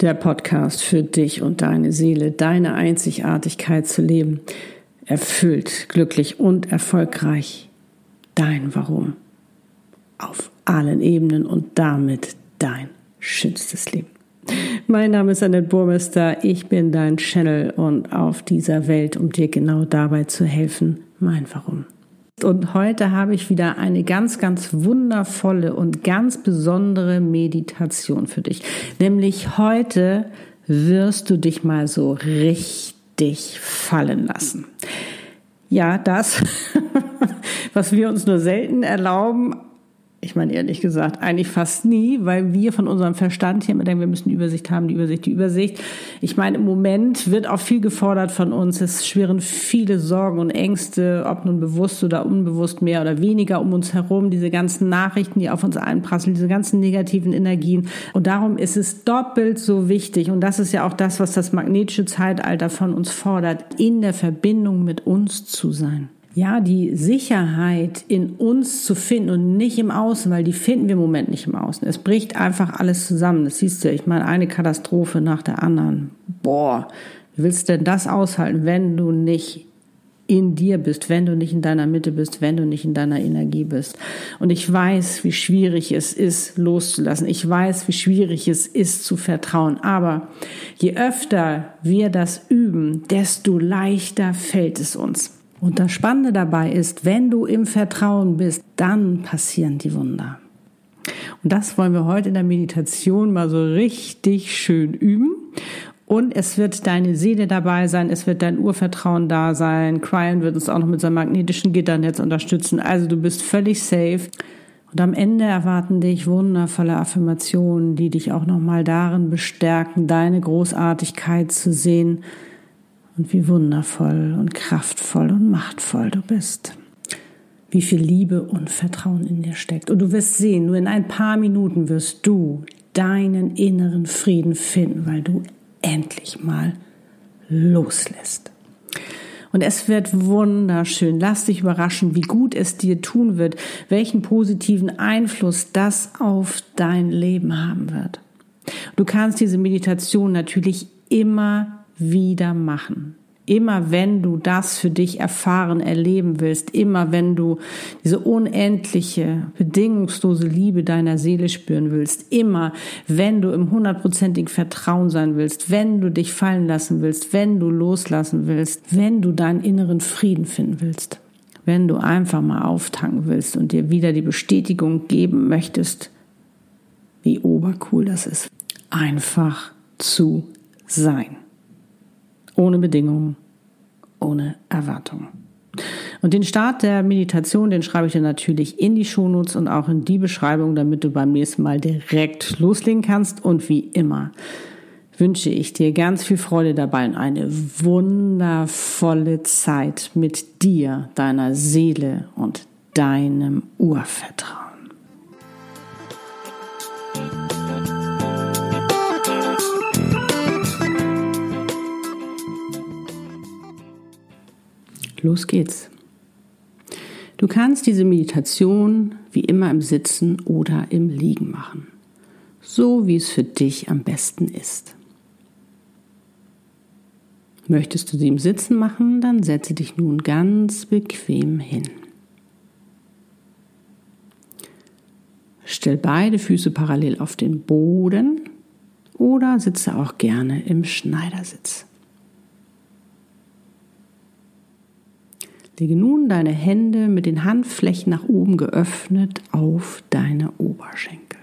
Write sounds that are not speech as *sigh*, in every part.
Der Podcast für dich und deine Seele, deine Einzigartigkeit zu leben, erfüllt, glücklich und erfolgreich. Dein Warum. Auf allen Ebenen und damit dein schönstes Leben. Mein Name ist Annette Burmester, ich bin dein Channel und auf dieser Welt, um dir genau dabei zu helfen, mein Warum. Und heute habe ich wieder eine ganz, ganz wundervolle und ganz besondere Meditation für dich. Nämlich heute wirst du dich mal so richtig fallen lassen. Ja, das, *laughs* was wir uns nur selten erlauben, ich meine ehrlich gesagt, eigentlich fast nie, weil wir von unserem Verstand hier immer denken, wir müssen die Übersicht haben, die Übersicht, die Übersicht. Ich meine, im Moment wird auch viel gefordert von uns. Es schwirren viele Sorgen und Ängste, ob nun bewusst oder unbewusst mehr oder weniger um uns herum. Diese ganzen Nachrichten, die auf uns einprasseln, diese ganzen negativen Energien. Und darum ist es doppelt so wichtig. Und das ist ja auch das, was das magnetische Zeitalter von uns fordert, in der Verbindung mit uns zu sein ja, die Sicherheit in uns zu finden und nicht im Außen, weil die finden wir im Moment nicht im Außen. Es bricht einfach alles zusammen. Das siehst du, ich meine, eine Katastrophe nach der anderen. Boah, wie willst du denn das aushalten, wenn du nicht in dir bist, wenn du nicht in deiner Mitte bist, wenn du nicht in deiner Energie bist. Und ich weiß, wie schwierig es ist, loszulassen. Ich weiß, wie schwierig es ist, zu vertrauen. Aber je öfter wir das üben, desto leichter fällt es uns. Und das Spannende dabei ist, wenn du im Vertrauen bist, dann passieren die Wunder. Und das wollen wir heute in der Meditation mal so richtig schön üben. Und es wird deine Seele dabei sein, es wird dein Urvertrauen da sein. Cryon wird uns auch noch mit seinem magnetischen Gitternetz unterstützen. Also du bist völlig safe. Und am Ende erwarten dich wundervolle Affirmationen, die dich auch nochmal darin bestärken, deine Großartigkeit zu sehen und wie wundervoll und kraftvoll und machtvoll du bist. Wie viel Liebe und Vertrauen in dir steckt. Und du wirst sehen, nur in ein paar Minuten wirst du deinen inneren Frieden finden, weil du endlich mal loslässt. Und es wird wunderschön. Lass dich überraschen, wie gut es dir tun wird, welchen positiven Einfluss das auf dein Leben haben wird. Du kannst diese Meditation natürlich immer wieder machen. Immer wenn du das für dich erfahren, erleben willst, immer wenn du diese unendliche, bedingungslose Liebe deiner Seele spüren willst, immer wenn du im hundertprozentigen Vertrauen sein willst, wenn du dich fallen lassen willst, wenn du loslassen willst, wenn du deinen inneren Frieden finden willst, wenn du einfach mal auftanken willst und dir wieder die Bestätigung geben möchtest, wie obercool das ist. Einfach zu sein ohne Bedingungen, ohne Erwartungen. Und den Start der Meditation, den schreibe ich dir natürlich in die Shownotes und auch in die Beschreibung, damit du beim nächsten Mal direkt loslegen kannst. Und wie immer wünsche ich dir ganz viel Freude dabei und eine wundervolle Zeit mit dir, deiner Seele und deinem Urvertrauen. Los geht's. Du kannst diese Meditation wie immer im Sitzen oder im Liegen machen, so wie es für dich am besten ist. Möchtest du sie im Sitzen machen, dann setze dich nun ganz bequem hin. Stell beide Füße parallel auf den Boden oder sitze auch gerne im Schneidersitz. Lege nun deine Hände mit den Handflächen nach oben geöffnet auf deine Oberschenkel.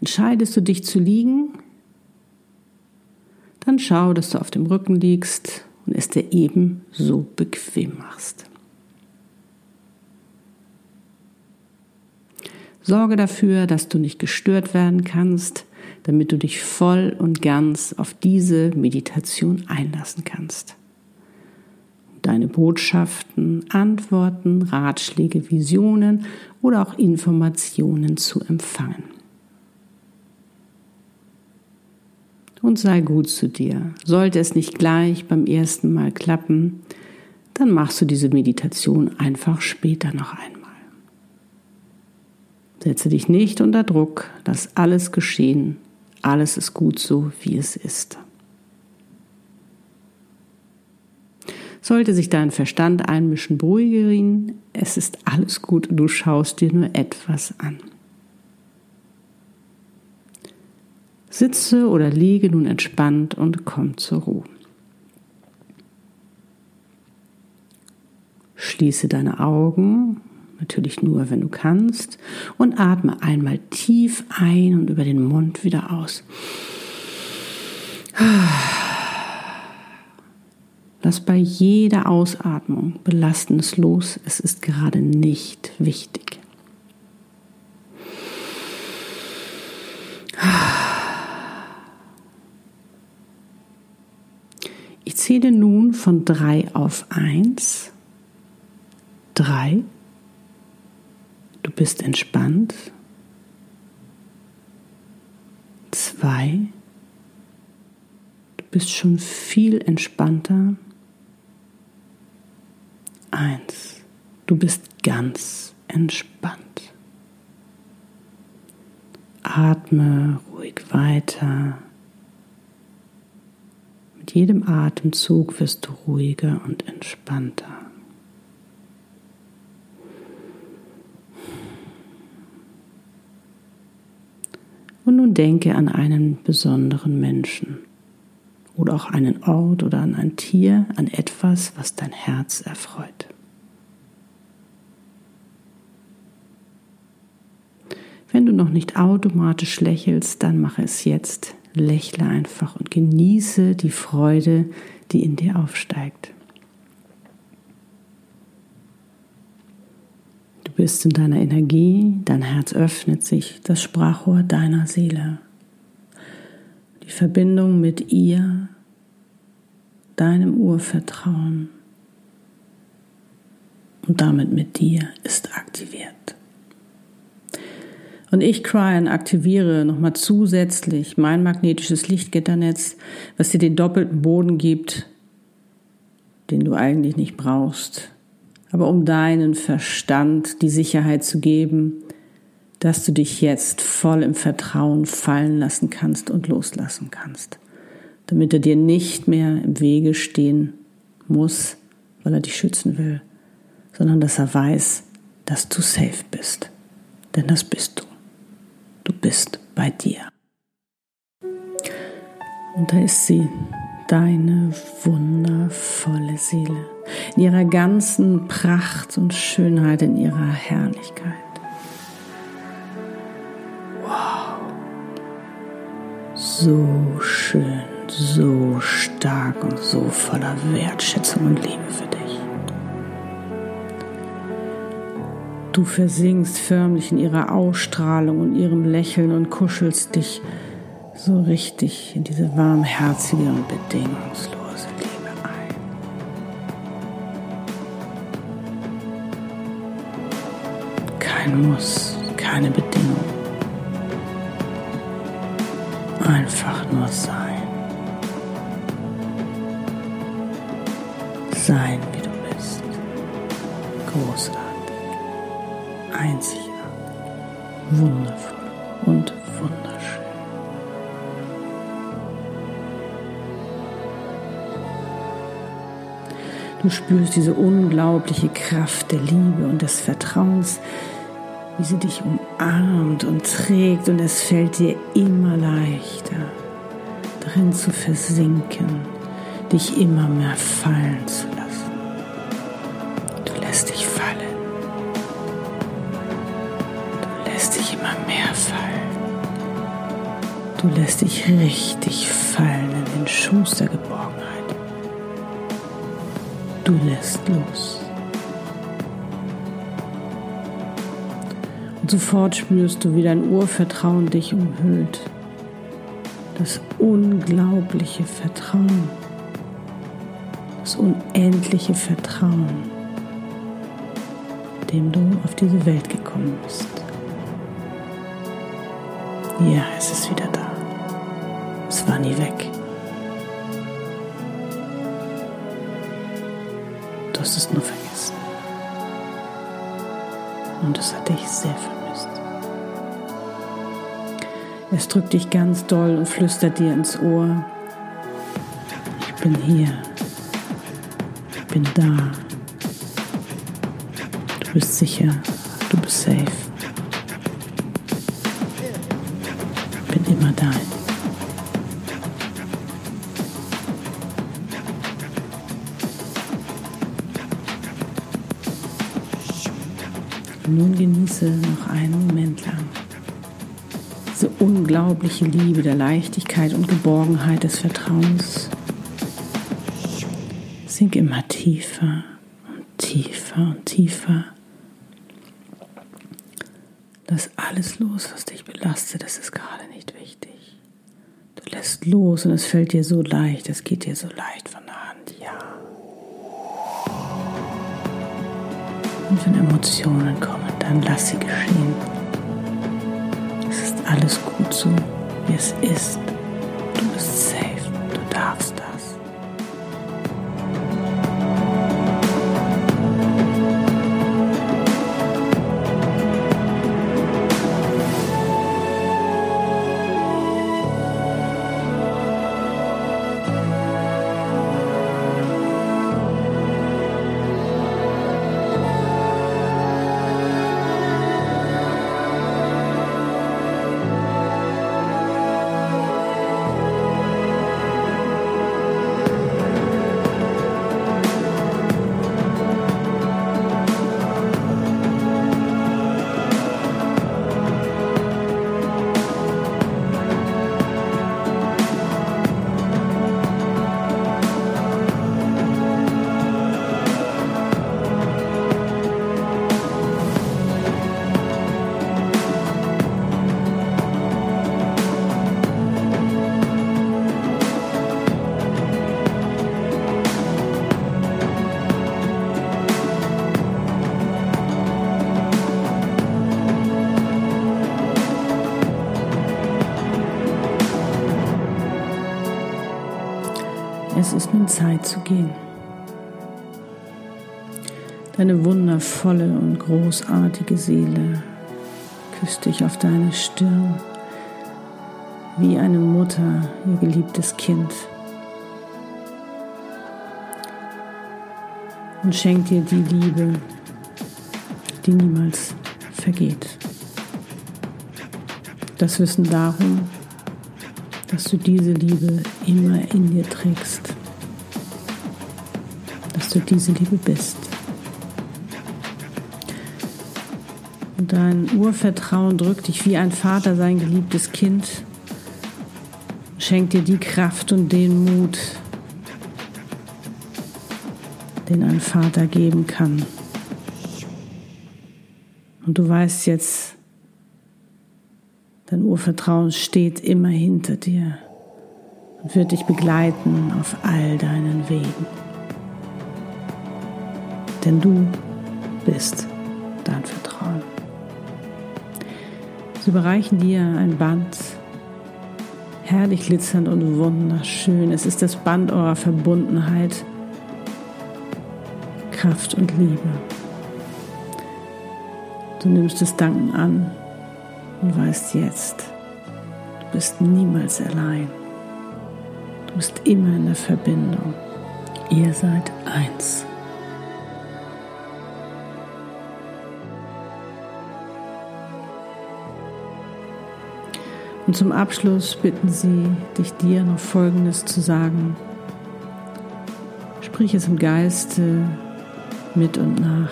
Entscheidest du dich zu liegen, dann schau, dass du auf dem Rücken liegst und es dir eben so bequem machst. Sorge dafür, dass du nicht gestört werden kannst, damit du dich voll und ganz auf diese Meditation einlassen kannst. Deine Botschaften, Antworten, Ratschläge, Visionen oder auch Informationen zu empfangen. Und sei gut zu dir. Sollte es nicht gleich beim ersten Mal klappen, dann machst du diese Meditation einfach später noch einmal. Setze dich nicht unter Druck, lass alles geschehen, alles ist gut so, wie es ist. Sollte sich dein Verstand einmischen, beruhige ihn, es ist alles gut du schaust dir nur etwas an. Sitze oder liege nun entspannt und komm zur Ruhe. Schließe deine Augen, natürlich nur, wenn du kannst, und atme einmal tief ein und über den Mund wieder aus. Lass bei jeder Ausatmung Belastendes los. Es ist gerade nicht wichtig. Ich zähle nun von drei auf eins. Drei. Du bist entspannt. Zwei. Du bist schon viel entspannter. Eins. Du bist ganz entspannt. Atme ruhig weiter. Mit jedem Atemzug wirst du ruhiger und entspannter. Und nun denke an einen besonderen Menschen oder auch einen Ort oder an ein Tier, an etwas, was dein Herz erfreut. Wenn du noch nicht automatisch lächelst, dann mache es jetzt. Lächle einfach und genieße die Freude, die in dir aufsteigt. Du bist in deiner Energie, dein Herz öffnet sich, das Sprachrohr deiner Seele. Die Verbindung mit ihr, deinem Urvertrauen und damit mit dir ist aktiviert. Und ich, Cryan, aktiviere nochmal zusätzlich mein magnetisches Lichtgitternetz, was dir den doppelten Boden gibt, den du eigentlich nicht brauchst, aber um deinen Verstand die Sicherheit zu geben, dass du dich jetzt voll im Vertrauen fallen lassen kannst und loslassen kannst, damit er dir nicht mehr im Wege stehen muss, weil er dich schützen will, sondern dass er weiß, dass du safe bist. Denn das bist du. Du bist bei dir. Und da ist sie, deine wundervolle Seele, in ihrer ganzen Pracht und Schönheit, in ihrer Herrlichkeit. So schön, so stark und so voller Wertschätzung und Liebe für dich. Du versinkst förmlich in ihrer Ausstrahlung und ihrem Lächeln und kuschelst dich so richtig in diese warmherzige und bedingungslose Liebe ein. Kein Muss, keine Bedingung. Einfach nur sein. Sein, wie du bist. Großartig einzigartig, wundervoll und wunderschön. Du spürst diese unglaubliche Kraft der Liebe und des Vertrauens, wie sie dich umarmt und trägt und es fällt dir immer leichter, darin zu versinken, dich immer mehr fallen zu lassen. Du lässt dich fallen. Du lässt dich richtig fallen in den Schoß der Geborgenheit. Du lässt los. Sofort spürst du, wie dein Urvertrauen dich umhüllt, das unglaubliche Vertrauen, das unendliche Vertrauen, dem du auf diese Welt gekommen bist. Ja, es ist wieder da. Es war nie weg. Du hast es nur vergessen. Und es hat dich sehr vermisst. Es drückt dich ganz doll und flüstert dir ins Ohr. Ich bin hier. Ich bin da. Du bist sicher. Du bist safe. Ich bin immer dein. Nun genieße noch einen Moment lang unglaubliche Liebe der Leichtigkeit und Geborgenheit des Vertrauens. Sink immer tiefer und tiefer und tiefer. Lass alles los, was dich belastet. Das ist gerade nicht wichtig. Du lässt los und es fällt dir so leicht. Es geht dir so leicht von der Hand. Ja. Und wenn Emotionen kommen, dann lass sie geschehen. Alles gut so, wie es ist. Nun Zeit zu gehen. Deine wundervolle und großartige Seele küsst dich auf deine Stirn wie eine Mutter ihr geliebtes Kind und schenkt dir die Liebe, die niemals vergeht. Das Wissen darum, dass du diese Liebe immer in dir trägst, dass du diese Liebe bist. Und dein Urvertrauen drückt dich wie ein Vater sein geliebtes Kind, schenkt dir die Kraft und den Mut, den ein Vater geben kann. Und du weißt jetzt, Dein Urvertrauen steht immer hinter dir und wird dich begleiten auf all deinen Wegen. Denn du bist dein Vertrauen. Sie überreichen dir ein Band, herrlich glitzernd und wunderschön. Es ist das Band eurer Verbundenheit, Kraft und Liebe. Du nimmst es Danken an und weißt jetzt, du bist niemals allein. Du bist immer in der Verbindung. Ihr seid eins. Und zum Abschluss bitten sie dich dir noch Folgendes zu sagen. Sprich es im Geiste mit und nach.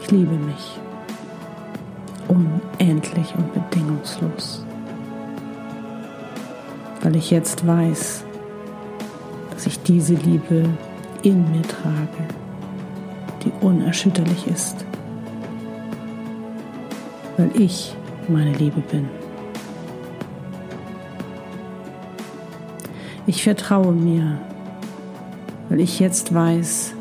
Ich liebe mich unendlich und bedingungslos. Weil ich jetzt weiß, dass ich diese Liebe in mir trage, die unerschütterlich ist weil ich meine Liebe bin. Ich vertraue mir, weil ich jetzt weiß,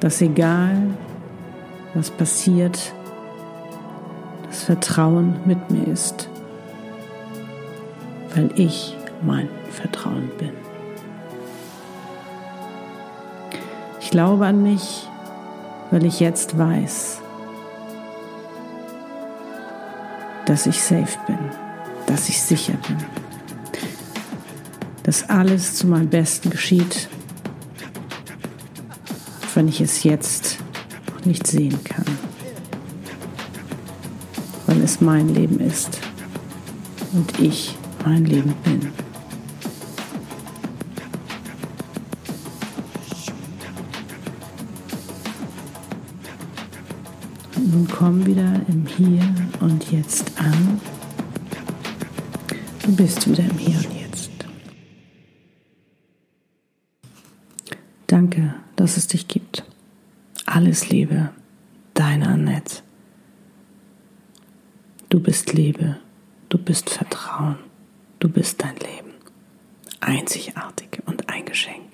dass egal was passiert, das Vertrauen mit mir ist, weil ich mein Vertrauen bin. Ich glaube an mich, weil ich jetzt weiß, dass ich safe bin, dass ich sicher bin, dass alles zu meinem Besten geschieht, wenn ich es jetzt noch nicht sehen kann, weil es mein Leben ist und ich mein Leben bin. Nun komm wieder im Hier und Jetzt an. Du bist wieder im Hier und Jetzt. Danke, dass es dich gibt. Alles Liebe, deine Annette. Du bist Liebe, du bist Vertrauen, du bist dein Leben. Einzigartig und eingeschenkt.